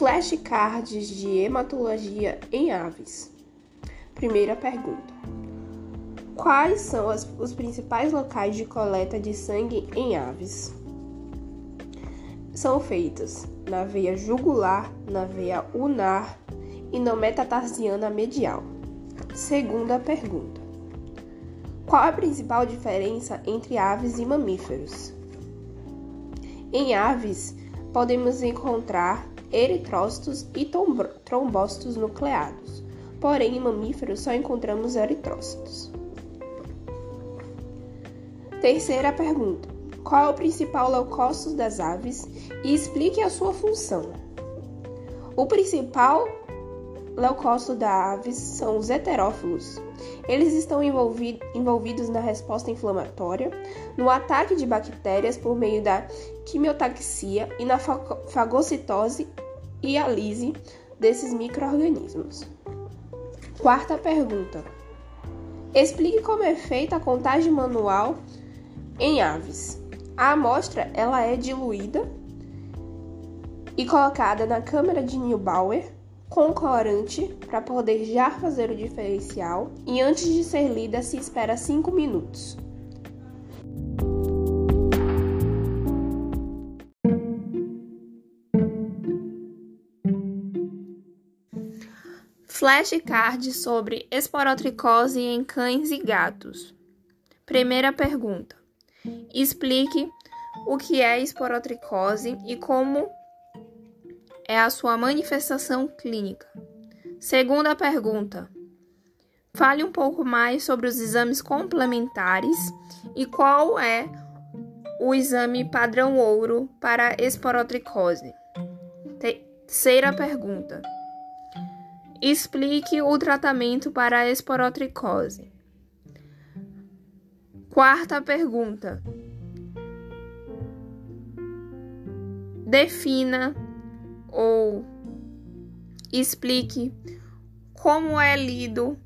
Flashcards de hematologia em aves. Primeira pergunta: Quais são as, os principais locais de coleta de sangue em aves? São feitas na veia jugular, na veia ulnar e na metatarsiana medial. Segunda pergunta: Qual a principal diferença entre aves e mamíferos? Em aves, podemos encontrar eritrócitos e trombócitos nucleados, porém em mamíferos só encontramos eritrócitos. Terceira pergunta: Qual é o principal leucócito das aves e explique a sua função? O principal leucócito da aves são os heterófilos. Eles estão envolvidos na resposta inflamatória, no ataque de bactérias por meio da quimiotaxia e na fagocitose e alise desses microorganismos. Quarta pergunta. Explique como é feita a contagem manual em aves. A amostra ela é diluída e colocada na câmara de Neubauer com corante para poder já fazer o diferencial e antes de ser lida se espera 5 minutos. Flashcard sobre esporotricose em cães e gatos. Primeira pergunta: Explique o que é esporotricose e como é a sua manifestação clínica? Segunda pergunta. Fale um pouco mais sobre os exames complementares e qual é o exame padrão ouro para esporotricose. Terceira pergunta. Explique o tratamento para a esporotricose. Quarta pergunta. Defina ou explique como é lido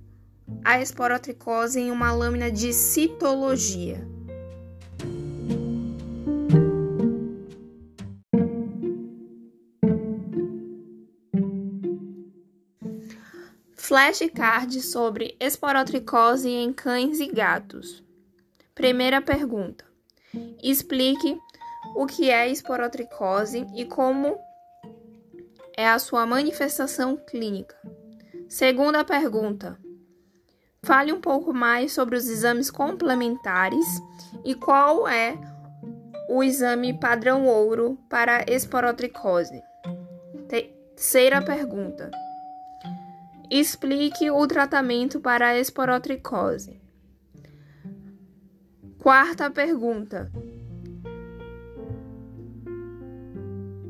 a esporotricose em uma lâmina de citologia. Flashcard sobre esporotricose em cães e gatos. Primeira pergunta: Explique o que é esporotricose e como é a sua manifestação clínica. Segunda pergunta. Fale um pouco mais sobre os exames complementares e qual é o exame padrão ouro para esporotricose. Terceira pergunta. Explique o tratamento para a esporotricose. Quarta pergunta.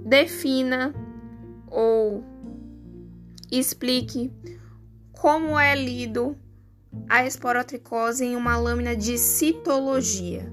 Defina ou explique como é lido a esporotricose em uma lâmina de citologia.